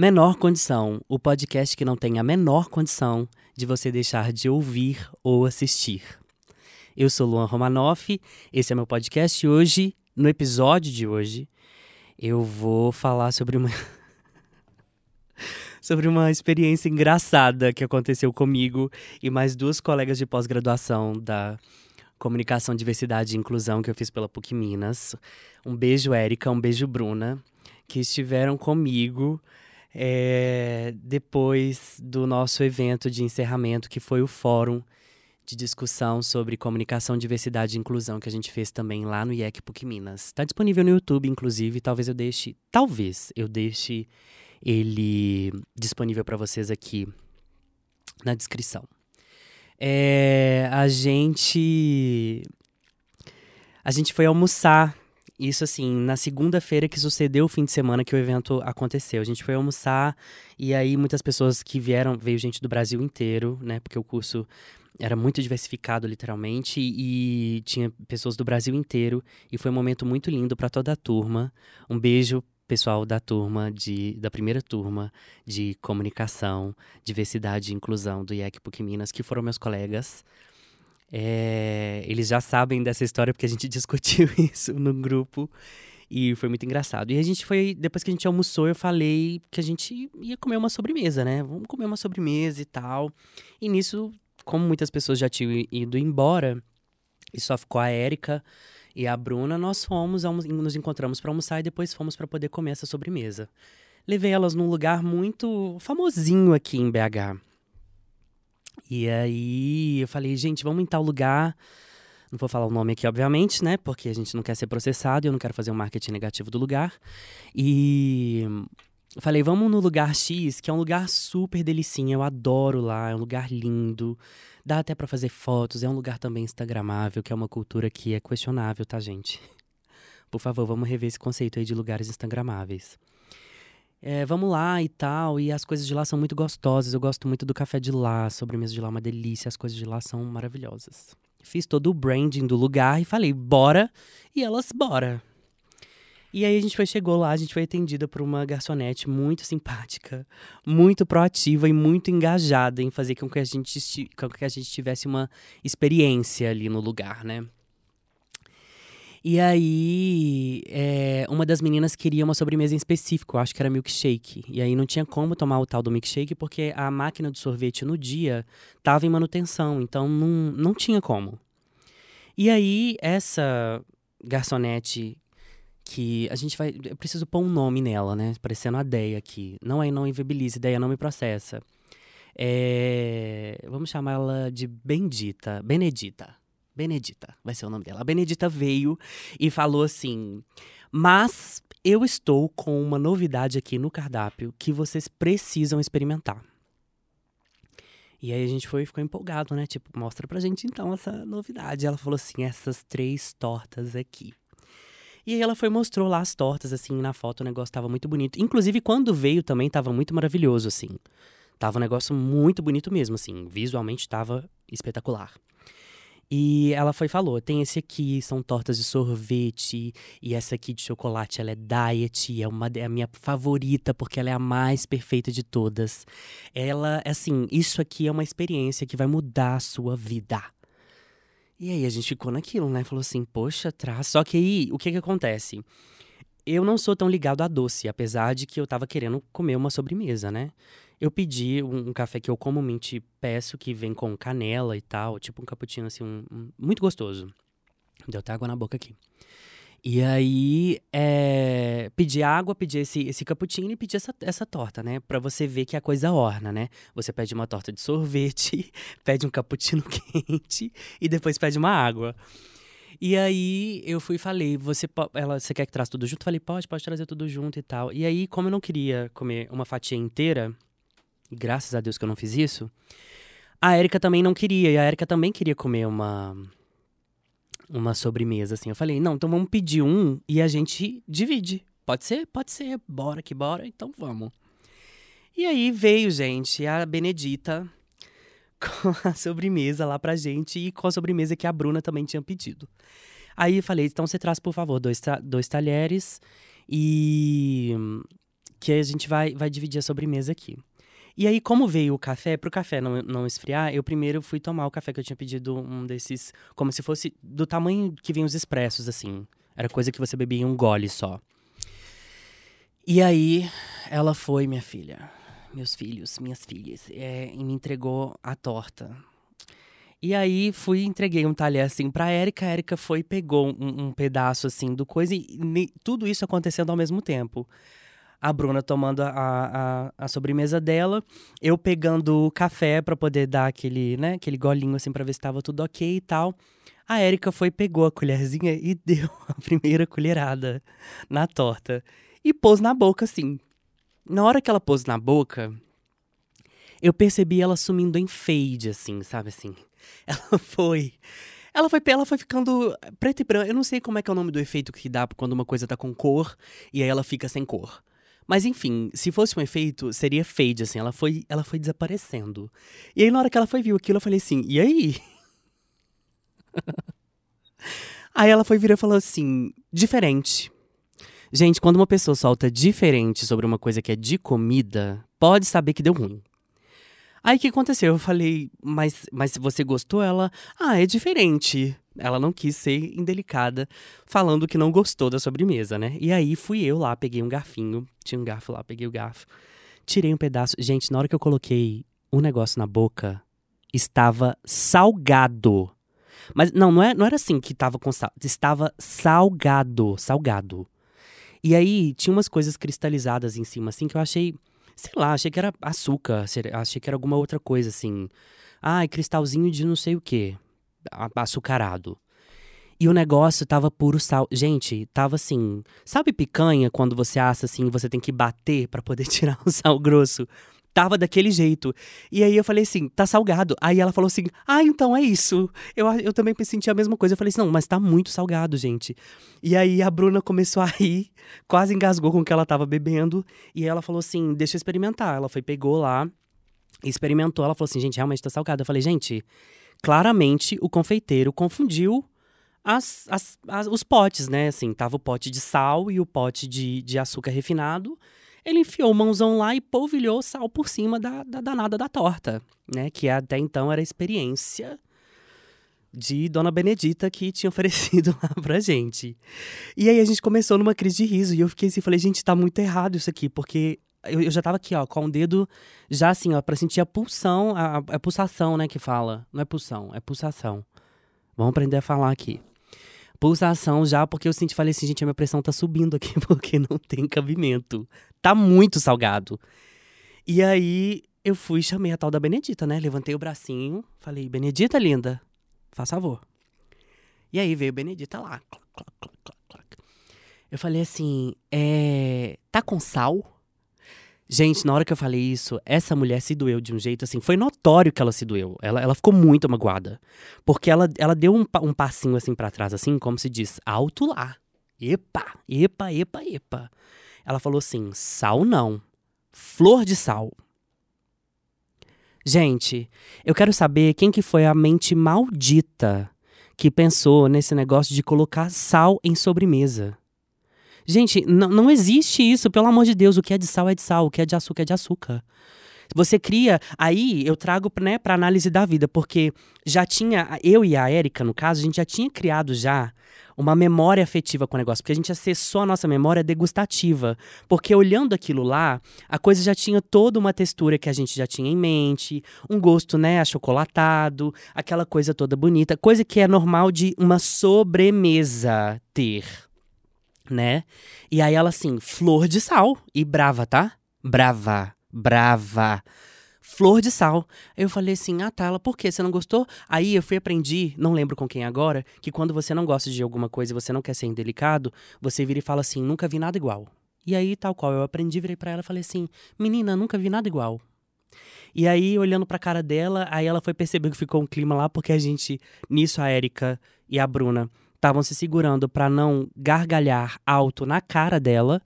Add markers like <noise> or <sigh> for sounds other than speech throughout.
Menor Condição, o podcast que não tem a menor condição de você deixar de ouvir ou assistir. Eu sou Luan Romanoff, esse é meu podcast e hoje, no episódio de hoje, eu vou falar sobre uma <laughs> sobre uma experiência engraçada que aconteceu comigo e mais duas colegas de pós-graduação da Comunicação, Diversidade e Inclusão que eu fiz pela PUC Minas. Um beijo, Érica, um beijo, Bruna, que estiveram comigo é, depois do nosso evento de encerramento, que foi o Fórum de Discussão sobre Comunicação, Diversidade e Inclusão, que a gente fez também lá no IEC PUC Minas. Está disponível no YouTube, inclusive, talvez eu deixe, talvez eu deixe ele disponível para vocês aqui na descrição. É, a gente a gente foi almoçar isso assim, na segunda-feira que sucedeu o fim de semana que o evento aconteceu. A gente foi almoçar e aí muitas pessoas que vieram, veio gente do Brasil inteiro, né? Porque o curso era muito diversificado, literalmente, e tinha pessoas do Brasil inteiro. E foi um momento muito lindo para toda a turma. Um beijo pessoal da turma de da primeira turma de comunicação, diversidade e inclusão do IEC PUC Minas, que foram meus colegas. É, eles já sabem dessa história porque a gente <laughs> discutiu <laughs> isso no grupo e foi muito engraçado. E a gente foi, depois que a gente almoçou, eu falei que a gente ia comer uma sobremesa, né? Vamos comer uma sobremesa e tal. E nisso, como muitas pessoas já tinham ido embora, e só ficou a Érica e a Bruna, nós fomos, nos encontramos para almoçar e depois fomos para poder comer essa sobremesa. Levei elas num lugar muito famosinho aqui em BH. E aí eu falei, gente, vamos em tal lugar. Não vou falar o nome aqui, obviamente, né? Porque a gente não quer ser processado e eu não quero fazer um marketing negativo do lugar. E falei, vamos no lugar X, que é um lugar super delicinha. Eu adoro lá, é um lugar lindo. Dá até para fazer fotos, é um lugar também instagramável, que é uma cultura que é questionável, tá, gente? <laughs> Por favor, vamos rever esse conceito aí de lugares instagramáveis é, vamos lá e tal. E as coisas de lá são muito gostosas. Eu gosto muito do café de lá, a sobremesa de lá é uma delícia. As coisas de lá são maravilhosas. Fiz todo o branding do lugar e falei, bora. E elas, bora. E aí a gente foi, chegou lá, a gente foi atendida por uma garçonete muito simpática, muito proativa e muito engajada em fazer com que a gente, com que a gente tivesse uma experiência ali no lugar, né? E aí, é, uma das meninas queria uma sobremesa em específico, acho que era milkshake. E aí não tinha como tomar o tal do milkshake porque a máquina de sorvete no dia estava em manutenção, então não, não tinha como. E aí, essa garçonete que a gente vai. Eu preciso pôr um nome nela, né? Parecendo a Deia aqui. Não é não invibilize, Deia não me processa. É, vamos chamá-la de Bendita, Benedita. Benedita, vai ser o nome dela. A Benedita veio e falou assim: Mas eu estou com uma novidade aqui no cardápio que vocês precisam experimentar. E aí a gente foi ficou empolgado, né? Tipo, mostra pra gente então essa novidade. Ela falou assim: essas três tortas aqui. E aí ela foi mostrou lá as tortas, assim, na foto, o negócio tava muito bonito. Inclusive, quando veio também tava muito maravilhoso, assim. Tava um negócio muito bonito mesmo, assim. Visualmente tava espetacular. E ela foi falou, tem esse aqui, são tortas de sorvete, e essa aqui de chocolate, ela é diet, é uma é a minha favorita porque ela é a mais perfeita de todas. Ela, assim, isso aqui é uma experiência que vai mudar a sua vida. E aí a gente ficou naquilo, né? Falou assim, poxa, traz. Só que aí, o que que acontece? Eu não sou tão ligado a doce, apesar de que eu tava querendo comer uma sobremesa, né? Eu pedi um, um, café que eu comumente peço, que vem com canela e tal, tipo um cappuccino assim, um, um, muito gostoso. Deu até água na boca aqui. E aí, é, pedi água, pedi esse, esse cappuccino e pedi essa, essa torta, né? Pra você ver que a coisa orna, né? Você pede uma torta de sorvete, <laughs> pede um cappuccino <laughs> quente e depois pede uma água. E aí eu fui e falei, você, ela, você quer que traga tudo junto? Falei, pode, pode trazer tudo junto e tal. E aí, como eu não queria comer uma fatia inteira, graças a Deus que eu não fiz isso, a Érica também não queria. E a Érica também queria comer uma uma sobremesa, assim. Eu falei, não, então vamos pedir um e a gente divide. Pode ser? Pode ser. Bora que bora, então vamos. E aí veio, gente, a Benedita <laughs> com a sobremesa lá pra gente e com a sobremesa que a Bruna também tinha pedido. Aí eu falei, então você traz, por favor, dois, dois talheres e que a gente vai, vai dividir a sobremesa aqui. E aí, como veio o café, pro café não, não esfriar, eu primeiro fui tomar o café que eu tinha pedido, um desses, como se fosse do tamanho que vem os expressos, assim. Era coisa que você bebia em um gole só. E aí, ela foi, minha filha, meus filhos, minhas filhas, é, e me entregou a torta. E aí fui entreguei um talher assim pra Érica, a Érica foi pegou um, um pedaço assim do coisa e, e, tudo isso acontecendo ao mesmo tempo. A Bruna tomando a, a, a sobremesa dela, eu pegando o café para poder dar aquele, né, aquele golinho assim para ver se estava tudo ok e tal. A Érica foi, pegou a colherzinha e <laughs> deu a primeira colherada na torta e pôs na boca assim. Na hora que ela pôs na boca, eu percebi ela sumindo em fade, assim, sabe assim? <laughs> Ela foi. Ela foi, ela foi ficando preta e branca. Eu não sei como é que é o nome do efeito que dá quando uma coisa tá com cor e aí ela fica sem cor. Mas enfim, se fosse um efeito, seria fade, assim. Ela foi, ela foi desaparecendo. E aí, na hora que ela foi viu aquilo, eu falei assim: e aí? <laughs> aí ela foi virar e falou assim: diferente. Gente, quando uma pessoa solta diferente sobre uma coisa que é de comida, pode saber que deu ruim. Aí o que aconteceu? Eu falei, mas, mas você gostou? Ela, ah, é diferente. Ela não quis ser indelicada, falando que não gostou da sobremesa, né? E aí fui eu lá, peguei um garfinho, tinha um garfo lá, peguei o garfo, tirei um pedaço. Gente, na hora que eu coloquei o negócio na boca, estava salgado. Mas não, não, é, não era assim que estava com sal, estava salgado, salgado. E aí tinha umas coisas cristalizadas em cima, assim, que eu achei Sei lá, achei que era açúcar, achei que era alguma outra coisa assim. Ai, cristalzinho de não sei o que, açucarado. E o negócio tava puro sal. Gente, tava assim. Sabe picanha quando você assa assim e você tem que bater para poder <laughs> tirar o sal grosso? tava daquele jeito. E aí eu falei assim, tá salgado. Aí ela falou assim, ah, então é isso. Eu, eu também senti a mesma coisa. Eu falei assim, não, mas tá muito salgado, gente. E aí a Bruna começou a rir, quase engasgou com o que ela tava bebendo. E ela falou assim, deixa eu experimentar. Ela foi, pegou lá, experimentou. Ela falou assim, gente, realmente tá salgado. Eu falei, gente, claramente o confeiteiro confundiu as, as, as, os potes, né? Assim, tava o pote de sal e o pote de, de açúcar refinado ele enfiou mãozão lá e polvilhou sal por cima da, da danada da torta, né? Que até então era a experiência de Dona Benedita que tinha oferecido <laughs> lá pra gente. E aí a gente começou numa crise de riso e eu fiquei assim, falei, gente, tá muito errado isso aqui, porque eu, eu já tava aqui, ó, com o dedo já assim, ó, pra sentir a pulsão, a, a pulsação, né, que fala. Não é pulsão, é pulsação. Vamos aprender a falar aqui pulsação já, porque eu senti, falei assim, gente, a minha pressão tá subindo aqui, <laughs> porque não tem cabimento. Tá muito salgado. E aí eu fui chamei a tal da Benedita, né? Levantei o bracinho, falei, Benedita, linda, faz favor. E aí veio Benedita lá. Eu falei assim, é. Tá com sal? Gente, na hora que eu falei isso, essa mulher se doeu de um jeito assim. Foi notório que ela se doeu. Ela, ela ficou muito magoada. Porque ela, ela deu um, um passinho assim para trás, assim, como se diz, alto lá. Epa, epa, epa, epa. Ela falou assim: sal não. Flor de sal. Gente, eu quero saber quem que foi a mente maldita que pensou nesse negócio de colocar sal em sobremesa. Gente, não existe isso, pelo amor de Deus. O que é de sal é de sal, o que é de açúcar é de açúcar. Você cria. Aí eu trago né, para análise da vida, porque já tinha. Eu e a Érica, no caso, a gente já tinha criado já uma memória afetiva com o negócio, porque a gente acessou a nossa memória degustativa. Porque olhando aquilo lá, a coisa já tinha toda uma textura que a gente já tinha em mente, um gosto, né, achocolatado, aquela coisa toda bonita, coisa que é normal de uma sobremesa ter né? E aí ela assim, flor de sal. E brava, tá? Brava, brava. Flor de sal. Aí eu falei assim, ah tá, ela, por quê? Você não gostou? Aí eu fui aprendi, não lembro com quem agora, que quando você não gosta de alguma coisa e você não quer ser indelicado, você vira e fala assim, nunca vi nada igual. E aí, tal qual, eu aprendi, virei pra ela e falei assim, menina, nunca vi nada igual. E aí, olhando pra cara dela, aí ela foi perceber que ficou um clima lá, porque a gente, nisso, a Érica e a Bruna estavam se segurando para não gargalhar alto na cara dela.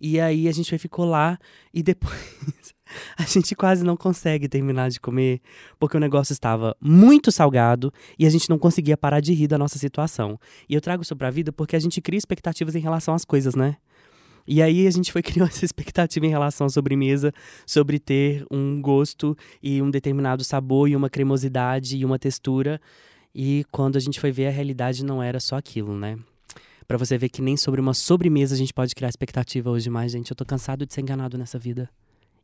E aí a gente ficou lá e depois <laughs> a gente quase não consegue terminar de comer porque o negócio estava muito salgado e a gente não conseguia parar de rir da nossa situação. E eu trago isso pra vida porque a gente cria expectativas em relação às coisas, né? E aí a gente foi <laughs> criando essa expectativa em relação à sobremesa, sobre ter um gosto e um determinado sabor e uma cremosidade e uma textura. E quando a gente foi ver, a realidade não era só aquilo, né? Para você ver que nem sobre uma sobremesa a gente pode criar expectativa hoje mais, gente. Eu tô cansado de ser enganado nessa vida.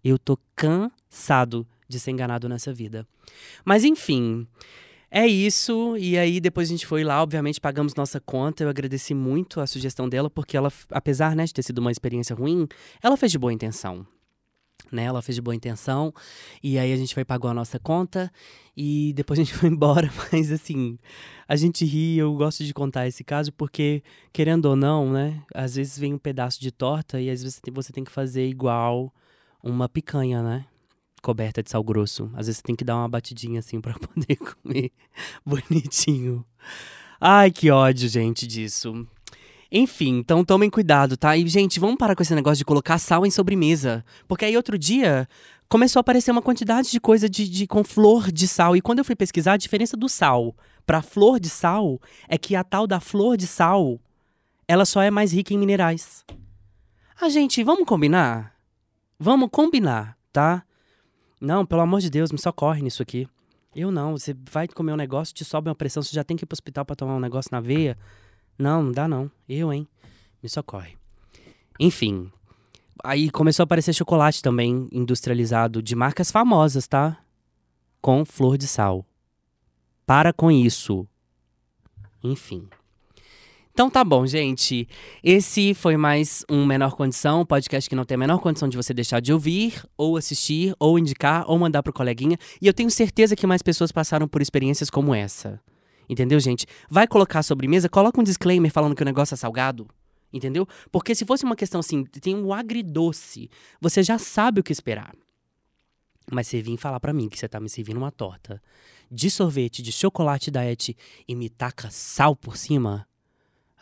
Eu tô cansado de ser enganado nessa vida. Mas enfim, é isso. E aí depois a gente foi lá, obviamente pagamos nossa conta. Eu agradeci muito a sugestão dela, porque ela, apesar né, de ter sido uma experiência ruim, ela fez de boa intenção. Né, ela fez de boa intenção, e aí a gente foi pagou a nossa conta, e depois <laughs> a gente foi embora, <laughs> mas assim, a gente ri, eu gosto de contar esse caso, porque, querendo ou não, né, às vezes vem um pedaço de torta, e às vezes você tem que fazer igual uma picanha, né? Coberta de sal grosso. Às vezes você tem que dar uma batidinha assim para <laughs> poder comer bonitinho. Ai, que ódio, gente, disso. Enfim, então tomem cuidado, tá? E, gente, vamos parar com esse negócio de colocar sal em sobremesa. Porque aí outro dia começou a aparecer uma quantidade de coisa de, de, com flor de sal. E quando eu fui pesquisar, a diferença do sal para flor de sal é que a tal da flor de sal, ela só é mais rica em minerais. Ah, gente, vamos combinar? Vamos combinar, tá? Não, pelo amor de Deus, me socorre nisso aqui. Eu não, você vai comer um negócio, te sobe uma pressão, você já tem que ir pro hospital para tomar um negócio na veia. Não, não dá não. Eu, hein? Me socorre. Enfim. Aí começou a aparecer chocolate também industrializado de marcas famosas, tá? Com flor de sal. Para com isso. Enfim. Então tá bom, gente. Esse foi mais um Menor Condição, podcast que não tem a menor condição de você deixar de ouvir, ou assistir, ou indicar, ou mandar pro coleguinha. E eu tenho certeza que mais pessoas passaram por experiências como essa. Entendeu, gente? Vai colocar sobremesa, coloca um disclaimer falando que o negócio é salgado. Entendeu? Porque se fosse uma questão assim, tem um agridoce, você já sabe o que esperar. Mas você vir falar para mim que você tá me servindo uma torta de sorvete, de chocolate diet e me taca sal por cima,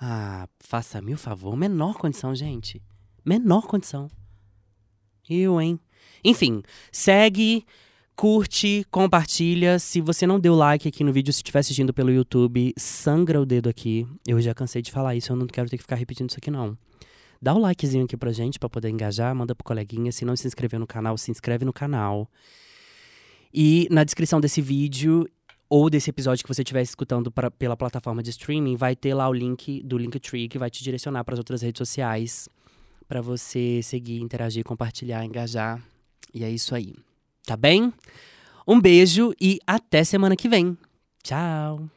ah, faça-me o favor. Menor condição, gente. Menor condição. Eu, hein? Enfim, segue, curte, compartilha. Se você não deu like aqui no vídeo, se estiver assistindo pelo YouTube, sangra o dedo aqui. Eu já cansei de falar isso, eu não quero ter que ficar repetindo isso aqui, não. Dá o um likezinho aqui pra gente, pra poder engajar. Manda pro coleguinha. Se não se inscreveu no canal, se inscreve no canal. E na descrição desse vídeo ou desse episódio que você estiver escutando pra, pela plataforma de streaming, vai ter lá o link do Linktree que vai te direcionar para as outras redes sociais para você seguir, interagir, compartilhar, engajar. E é isso aí. Tá bem? Um beijo e até semana que vem. Tchau!